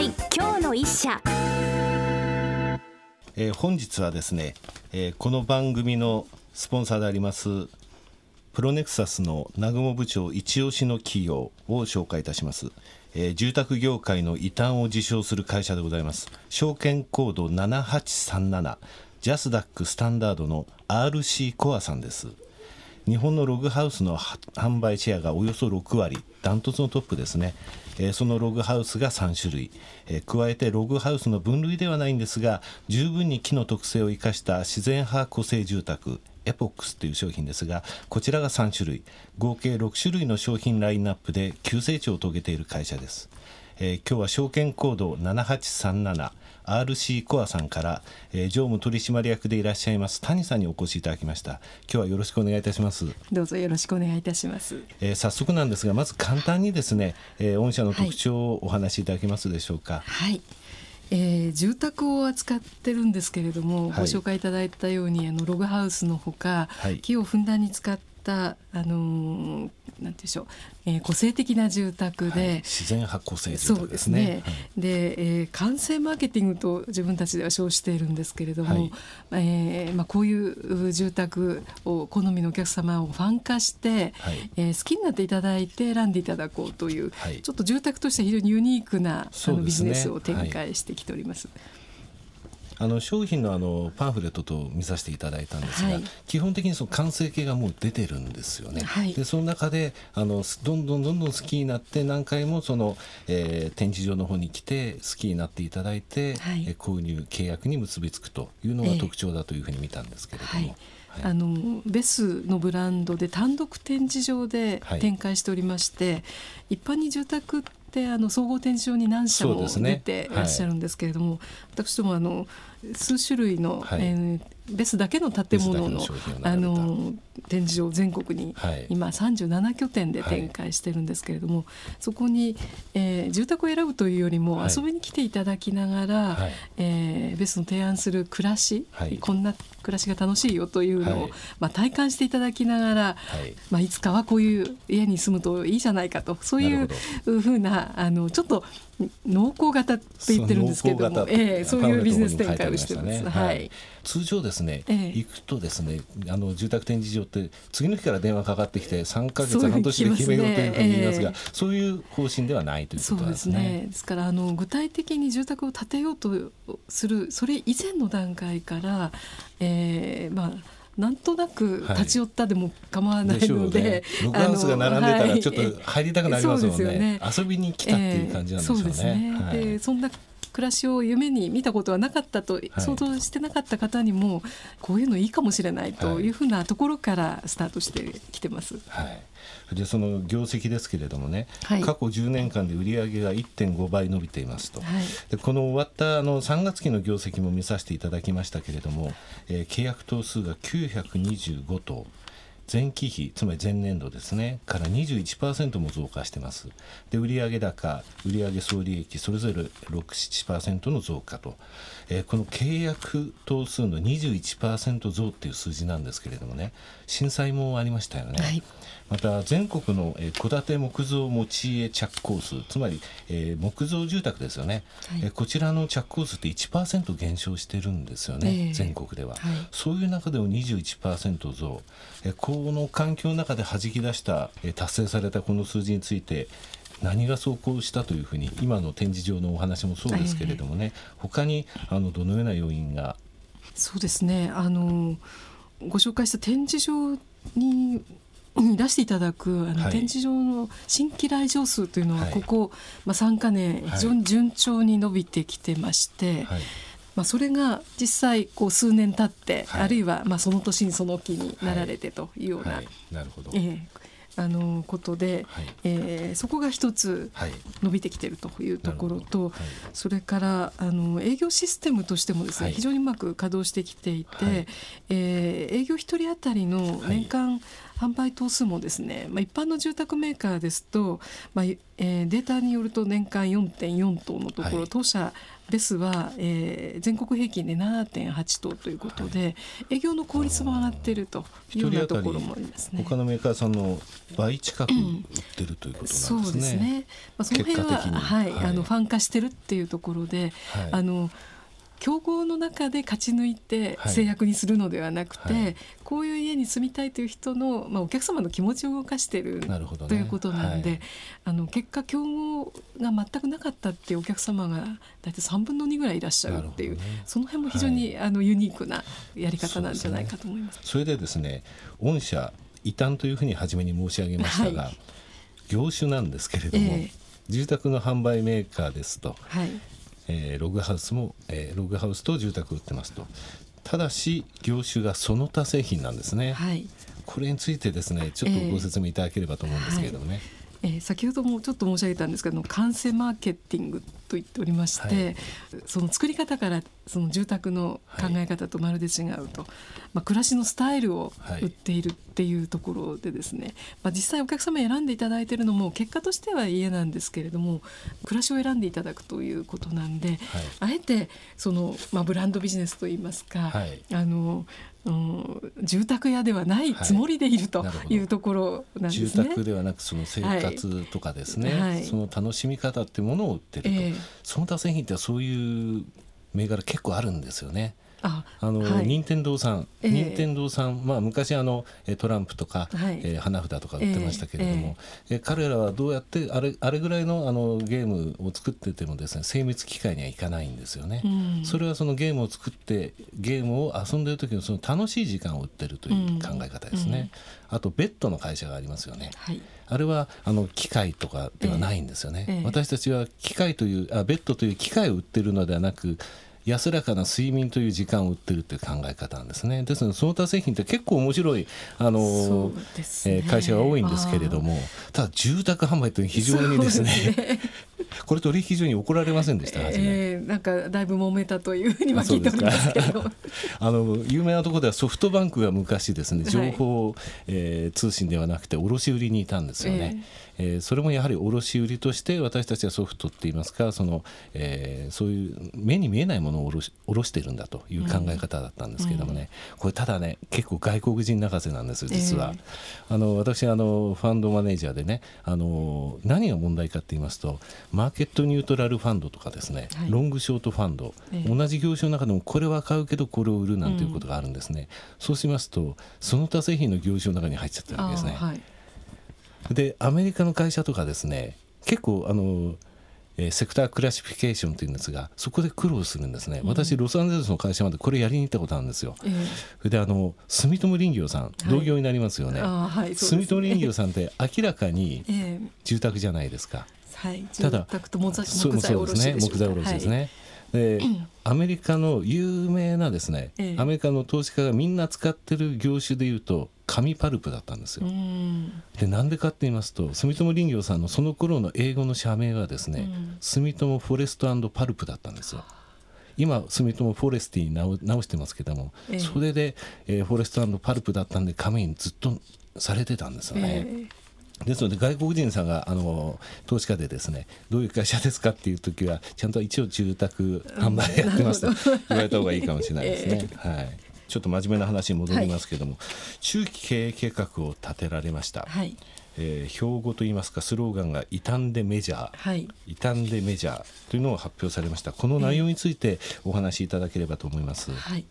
会今日の一社。えー、本日はですね、えー、この番組のスポンサーでありますプロネクサスの南雲部長一押しの企業を紹介いたします、えー、住宅業界の異端を自称する会社でございます。証券コード7837ジャスダックスタンダードの RC コアさんです。日本のログハウスの販売シェアがおよそ6割ダントツのトップですね、え、そのログハウスが3種類、え、加えてログハウスの分類ではないんですが十分に木の特性を生かした自然派個性住宅エポックスという商品ですがこちらが3種類。合計6種類の商品ラインナップで急成長を遂げている会社です、えー、今日は証券コード7837 RC コアさんから、えー、常務取締役でいらっしゃいます谷さんにお越しいただきました。今日はよろしくお願いいたします。どうぞよろしくお願いいたします、えー、早速なんですがまず簡単にですね、えー、御社の特徴をお話しいただけますでしょうか。はい。えー、住宅を扱ってるんですけれども、はい、ご紹介いただいたようにあのログハウスのほか、はい、木をふんだんに使っったあのー、なんでしょう、えー、個性的な住宅で、はい、自然派個性住宅ですね。で、ね。はい、えー、完成マーケティングと自分たちでは称しているんですけれども、はい、えー、まあこういう住宅を好みのお客様をファン化して、はい、えー、好きになっていただいて選んでいただこうという、ちょっと住宅として非常にユニークな、あのビジネスを展開してきております。あの商品のあのパンフレットと見させていただいたんですが、はい、基本的にその完成形がもう出てるんですよね。はい、でその中であのどんどんどんどん好きになって何回もその、えー、展示場の方に来て好きになっていただいて、はい、え購入契約に結びつくというのが特徴だというふうに見たんですけれども。えーはい、あのベスのブランドで単独展示場で展開しておりまして、はい、一般に住宅ってあの総合展示場に何社も出ていらっしゃるんですけれども、ねはい、私どもあの数種類の、はい、えー、ベスだけの建物のあの展示場全国に、はい、今37拠点で展開してるんですけれども、はい、そこに、えー、住宅を選ぶというよりも遊びに来ていただきながら、はい、えー、ベスの提案する暮らし、こんな暮らしが楽しいよというのを、まあ、体感していただきながら、まあ、いつかはこういう家に住むといいじゃないかとそういうふうなあのちょっと濃厚型って言ってるんですけども、えー、そういうビジネス展開をしてます。ね、はい、通常ですね、えー、行くとですねあの住宅展示場って次の日から電話かかってきて3か月半年で決めようというふうに言いますが、そういう方針ではないということですね。ですね。ですからあの具体的に住宅を建てようとするそれ以前の段階から、えー、まあなんとなく立ち寄ったでも構わないので、はいね、ログハウスが並んでたらちょっと入りたくなりますもんね。ね、遊びに来たっていう感じなんでしょうね。えー、そうですね、はい、でそんな暮らしを夢に見たことはなかったと想像してなかった方にも、こういうのいいかもしれないとい。うふうなところからスタートしてきてます。はい。でその業績ですけれどもね、はい、過去10年間で売上が1.5倍伸びていますと、はい、でこの終わったあの3月期の業績も見させていただきましたけれども、えー、契約頭数が925頭前期比つまり前年度ですねから21%も増加してます。で売上高売上総利益それぞれ67%の増加と、えー、この契約頭数の21%増っていう数字なんですけれどもね震災もありましたよね、はい、また全国の戸建て木造持ち家着工数つまり、えー、木造住宅ですよね、はい、えー、こちらの着工数って1%減少してるんですよね、えー、全国では、はい、そういう中でも21%増、えー、この環境の中で弾き出した、えー、達成されたこの数字について何が走行したというふうに今の展示場のお話もそうですけれどもね、えー、他にあのどのような要因が？そうですね。あのご紹介した展示場に出していただくあの、展示場の新規来場数というのはここ、まあ、3か年非常に順調に伸びてきてまして、まあ、それが実際こう数年経って、あるいはまあその年にその期になられてというような,、なるほど。えー、あのことで、はい、えー、そこが一つ伸びてきているというところと、はい、それからあの営業システムとしてもですね、はい、非常にうまく稼働してきていて、はい、えー、営業1人当たりの年間販売頭数もですね、まあ、一般の住宅メーカーですと、まあえー、データによると年間4.4棟のところ、はい、当社ベスは、えー、全国平均で7.8棟ということで、はい、営業の効率も上がっているというようなところもありますね。他のメーカーさんの倍近く売ってるということなんですね。うん、そうですね。まあその辺ははい、はい、あのファン化してるっていうところで、あの。競合の中で勝ち抜いて制約にするのではなくて、はい、こういう家に住みたいという人の、まあ、お客様の気持ちを動かしている、ね、ということなんで、はい、あの結果競合が全くなかったっていうお客様が大体3分の2ぐらいいらっしゃるっていう、ね、その辺も非常に、はい、あのユニークなやり方なんじゃないかと思います。そ、ね,、れでですね御社異端というふうに初めに申し上げましたが、業種なんですけれども、えー、住宅の販売メーカーですと、はい、えー、ログハウスも、えー、ログハウスと住宅売ってますと。ただし業種がその他製品なんですね、はい、これについてですねちょっとご説明いただければと思うんですけれどもね、えーはい、えー、先ほどもちょっと申し上げたんですけど完成マーケティングと言っておりまして、はい、その作り方からその住宅の考え方とまるで違うと、はい、まあ、暮らしのスタイルを売っているっていうところでですね、はい、まあ、実際お客様選んでいただいているのも結果としては家なんですけれども暮らしを選んでいただくということなんで、あえてその、まあ、ブランドビジネスといいますか、あのうん、住宅屋ではないつもりでいるというところなんですね。住宅ではなくその生活とかですね、はい、その楽しみ方っていうものを売ってると、えー、その他製品ってそういう銘柄結構あるんですよね。あの、はい、任天堂さん、えー、任天堂さん、まあ、昔あのトランプとか、はい、えー、花札とか売ってましたけれども、えー、えー、彼らはどうやってあれあれぐらいのあのゲームを作っててもですね精密機械にはいかないんですよね、うん、それはそのゲームを作ってゲームを遊んでる時のその楽しい時間を売ってるという考え方ですね、うん、あとベッドの会社がありますよね、はい、あれはあの機械とかではないんですよね、えー、私たちは機械というあベッドという機械を売ってるのではなく安らかな睡眠という時間を売ってるという考え方なんですね。ですのでその他製品って結構面白いあの、ね。えー、会社が多いんですけれどもただ住宅販売というのは非常にですねこれ取引所に怒られませんでした、えー、なんかだいぶ揉めたというふうには聞いておりますけど。あの有名なところではソフトバンクが昔ですね情報、はい、えー、通信ではなくて卸売にいたんですよね。えー。えー、それもやはり卸売として私たちはソフトっていいますかその、えー、そういう目に見えないものを卸ししてるんだという考え方だったんですけどもね、うん、これただね結構外国人泣かせなんです実は。えー、あの私あのファンドマネージャーでねあの何が問題かって言いますとマーケットニュートラルファンドとかですね、はい、ロングショートファンド、同じ業種の中でもこれは買うけどこれを売るなんていうことがあるんですね。うん、そうしますとその他製品の業種の中に入っちゃってるわけですね。はい。でアメリカの会社とかですね結構あのえセクタークラシフィケーションというんですがそこで苦労するんですね、私ロサンゼルスの会社までこれやりに行ったことあるんですよ、えー、であの住友林業さん、同業になりますよね。はい、住友林業さんって明らかに 住宅じゃないですか、はい、ただ木材卸ですね。木材卸ですね、でアメリカの有名なですね、えアメリカの投資家がみんな使ってる業種でいうと紙パルプだったんですよ。でなんでかって言いますと住友林業さんのその頃の英語の社名がですね、住友フォレストパルプだったんですよ。今住友フォレストリーに直直してますけども、えそれで、えー、フォレストパルプだったんで紙にずっとされてたんですよね。えですので外国人さんがあの投資家でですねどういう会社ですかっていう時はちゃんと一応住宅販売やってますと言われた方がいいかもしれないですね。えー、はい。ちょっと真面目な話に戻りますけども、はい、中期経営計画を立てられました、はい。えー、標語といいますかスローガンが「傷んでメジャー」はい「傷んでメジャー」というのを発表されました。この内容についてお話しいただければと思います。はい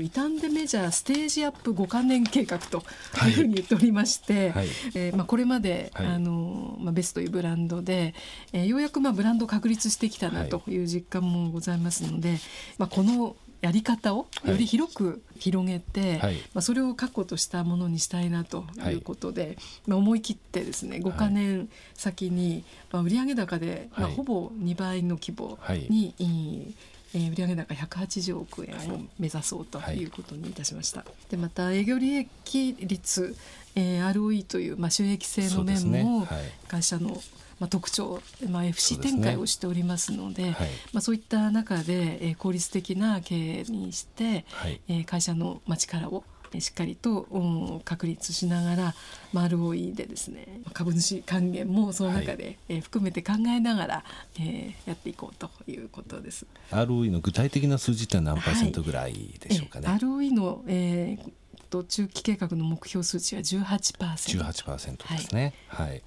傷んでメジャーステージアップ5か年計画というふうに言っておりまして、はい、えー、まあ、これまで、はい、あのまあ、ベスというブランドで、えー、ようやくまあブランドを確立してきたなという実感もございますので、まあ、このやり方をより広く広げて、はい、まあ、それを確固としたものにしたいなということで、はい、まあ、思い切ってですね5か年先に、まあ、売上高で、まあ、ほぼ2倍の規模に、はいえー、売上高180億円を目指そうとい。うことにいたしました。でまた営業利益率、えー、ROE という、まあ、収益性の面も会社の、まあ、特徴、まあ、FC 展開をしておりますので、ねはい、まあ、そういった中で、えー、効率的な経営にして、はい、えー、会社の、まあ、力をしっかりと確立しながら、まあ、ROE でですね株主還元もその中で、はい、えー、含めて考えながら、えー、やっていこうということです。ROE の具体的な数字って何パーセントぐらいでしょうかね？はい、ROE の、えーと中期計画の目標数値は18%。18%ですね。はい、はい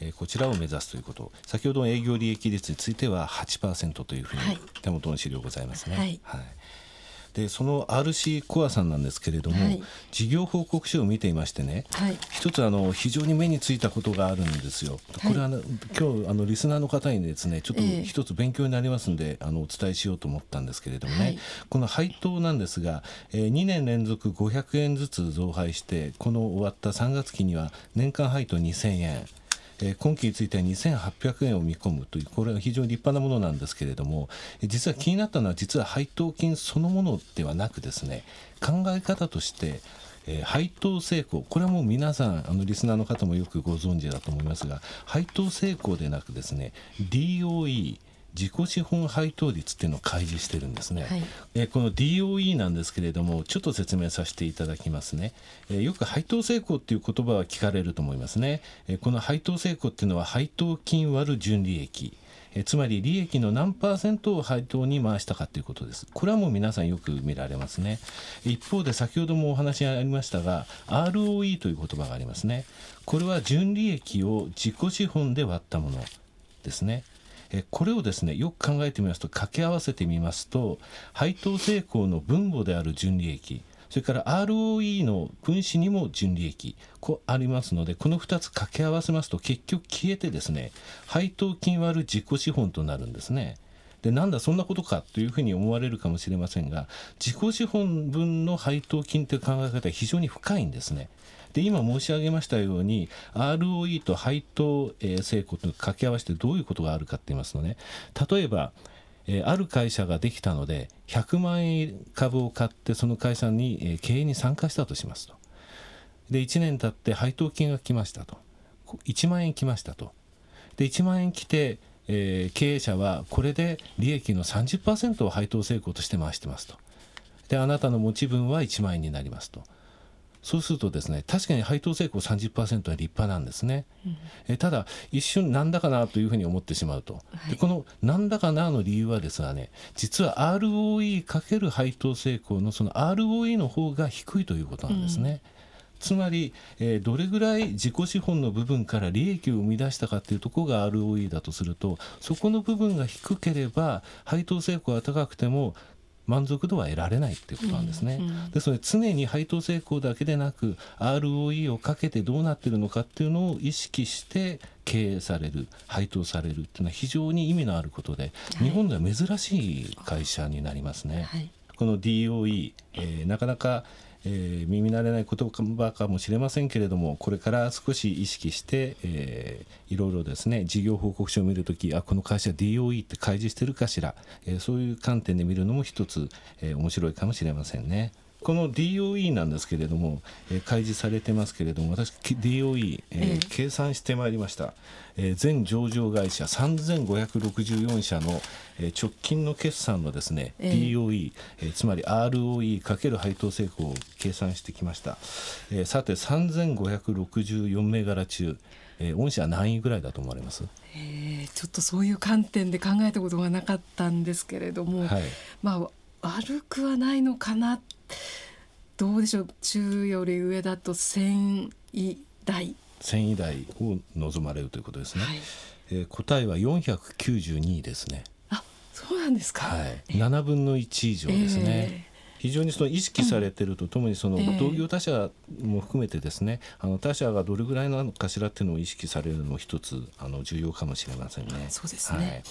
えー、こちらを目指すということ先ほどの営業利益率については8%というふうに手元の資料ございますね。はい、はいでその RC コアさんなんですけれども、はい、事業報告書を見ていましてね、はい、一つあの非常に目についたことがあるんですよ。これは、はい、今日あのリスナーの方にですねちょっと一つ勉強になりますんで、えー、あのお伝えしようと思ったんですけれどもね、この配当なんですが、えー、2年連続500円ずつ増配してこの終わった3月期には年間配当2000円。えー、今期については2800円を見込むというこれは非常に立派なものなんですけれども実は気になったのは実は配当金そのものではなくですね考え方としてえー、配当成功。これはもう皆さんあのリスナーの方もよくご存知だと思いますが配当成功でなくですね DOE 自己資本配当率っていうのを開示してるんですね、はい、えこの DOE なんですけれどもちょっと説明させていただきますね、えよく配当成功っていう言葉は聞かれると思いますね、えこの配当成功っていうのは配当金割る純利益えつまり利益の何パーセントを配当に回したかということです。これはもう皆さんよく見られますね。一方で先ほどもお話がありましたが ROE という言葉がありますね。これは純利益を自己資本で割ったものですね。えこれをですねよく考えてみますと掛け合わせてみますと配当成功の分母である純利益それから ROE の分子にも純利益こありますのでこの2つ掛け合わせますと結局消えてですね配当金割る自己資本となるんですね。でなんだそんなことかというふうに思われるかもしれませんが自己資本分の配当金という考え方は非常に深いんですね。で今申し上げましたように ROE と配当、成功と掛け合わせてどういうことがあるかって言いますとね。例えばえ、ある会社ができたので100万円株を買ってその会社に、え、経営に参加したとしますと。で1年経って配当金が来ましたと。1万円来ましたと。で1万円来て、えー、経営者はこれで利益の30%を配当成功として回してますと。であなたの持ち分は1万円になりますと。そうするとですね確かに配当成功30%は立派なんですね、うん、えただ一瞬なんだかなというふうに思ってしまうと、はい、でこのなんだかなの理由はですね実は ROE× 配当成功のその ROE の方が低いということなんですね。うん。つまり、えー、どれぐらい自己資本の部分から利益を生み出したかというところが ROE だとするとそこの部分が低ければ配当成功が高くても満足度は得られないっていうことなんですね。ですので常に配当成功だけでなく ROE をかけてどうなってるのかっていうのを意識して経営される配当されるっていうのは非常に意味のあることで、はい、日本では珍しい会社になりますね。はい、この DOE、えー、なかなかえー、耳慣れない言葉かもしれませんけれどもこれから少し意識して、えー、いろいろですね事業報告書を見るときあこの会社 DOE って開示してるかしら、えー、そういう観点で見るのも一つ、えー、面白いかもしれませんね。この DOE なんですけれども、えー、開示されてますけれども私 DOE、えー、えー、計算してまいりました、えー、全上場会社3564社の、えー、直近の決算のですね、えー、DOE、えー、つまり ROE× 配当成功を計算してきました、えー、さて3564銘柄中えー、御社何位ぐらいだと思われます、えー、ちょっとそういう観点で考えたことがなかったんですけれども、はい、まあ悪くはないのかなどうでしょう。中より上だと1000位台。1000位台を望まれるということですね、はい、えー、答えは492位ですね。あそうなんですか、はい、7分の1以上ですね、えー非常にその意識されているとともにその同業他社も含めてですね、あの他社がどれぐらいなのかしらっていうのを意識されるのも一つあの重要かもしれませんね。そうですね、はい。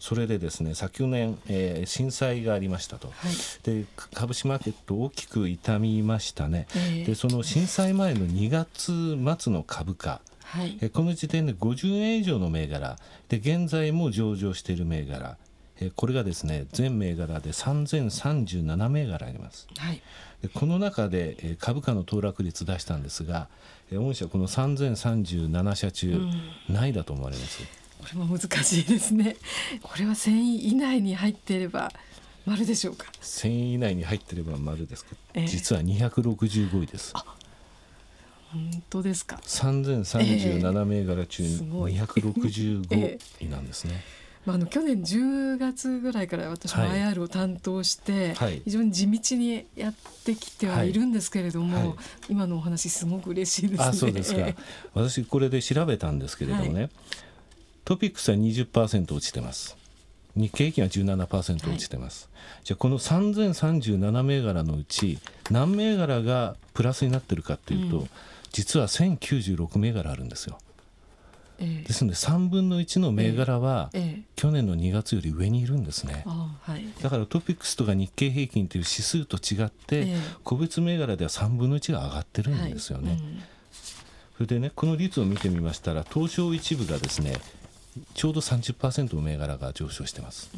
それでですね昨年、えー、震災がありましたと、はい、で株式マーケット大きく痛みましたね、えー、でその震災前の2月末の株価。はい、えこの時点で50円以上の銘柄。で現在も上場している銘柄えこれがですね全銘柄で3037銘柄あります、はい、でこの中で、え株価の騰落率出したんですが、え御社この3037社中、うん、何位だと思われます。これも難しいですね。これは1000位以内に入っていれば丸でしょうか？1000位以内に入ってれば丸ですけど、えー、実は265位です。本当ですか？3037銘柄中に265位なんですね、えーまあ、あの去年10月ぐらいから私も IR を担当して、はい、非常に地道にやってきてはいるんですけれども、はい。はい、今のお話すごく嬉しいですね。あそうですか。私これで調べたんですけれどもね、トピックスは20%落ちてます。日経平均は17%落ちてます、はい、じゃあこの3037銘柄のうち何銘柄がプラスになってるかというと、うん、実は1096銘柄あるんですよ。えー、ですので3分の1の銘柄は、去年の2月より上にいるんですね、はい、だからトピックスとか日経平均という指数と違って、個別銘柄では3分の1が上がってるんですよね。はいうん、それでねこの率を見てみましたら東証一部がですねちょうど30%の銘柄が上昇してます。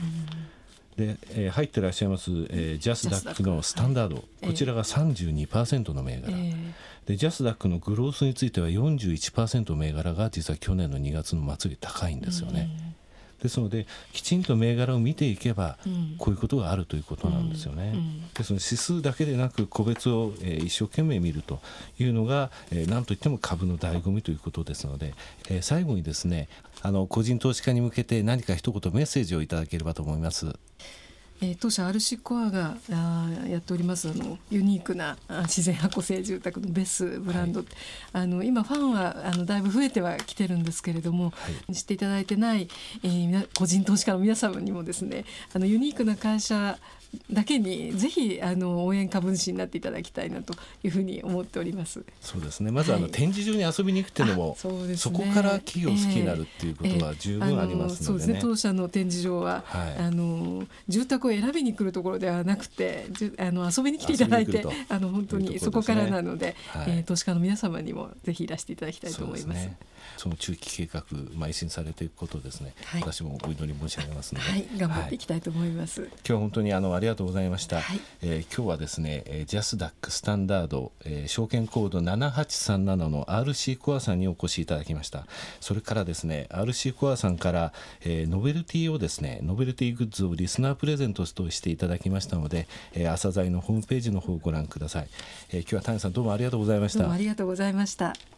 で、えー、入ってらっしゃいます、えー、ジャスダックのスタンダード、はい、こちらが32%の銘柄、えー、でジャスダックのグロースについては41%の銘柄が実は去年の2月の末より高いんですよね。ですのできちんと銘柄を見ていけば、こういうことがあるということなんですよね。ですので指数だけでなく個別を、えー、一生懸命見るというのが、えー、何といっても株の醍醐味ということですので、えー、最後にですねあの個人投資家に向けて何か一言メッセージをいただければと思います。えー、当社 RC コアがあやっておりますあのユニークな自然箱製住宅のベスブランド、はい、あの今ファンはあのだいぶ増えてはきてるんですけれども、はい、知っていただいてない、えー、個人投資家の皆様にもですねあのユニークな会社だけにぜひあの応援株主になっていただきたいなというふうに思っております。そうですね。まずあの、はい、展示場に遊びに行くっていうのもそ、ね、そこから企業好きになるっていうことは十分ありますので、ね。えー、そうですね。当社の展示場は、はい、あの住宅を選びに来るところではなくて、あの遊びに来ていただいて、あの本当にそこからなので、はい、えー、投資家の皆様にもぜひいらしていただきたいと思います。その中期計画邁進されていくことですね、はい、私もお祈り申し上げますので、はい、頑張っていきたいと思います、はい、今日は本当にあのありがとうございました、はい、えー、今日はですね、えー、ジャスダックスタンダード、えー、証券コード7837の RC コアさんにお越しいただきました。それからですね RC コアさんから、えー、ノベルティをですねノベルティグッズをリスナープレゼントとしていただきましたので、えー、朝材のホームページの方をご覧ください、えー、今日は谷さんどうもありがとうございました。どうもありがとうございました。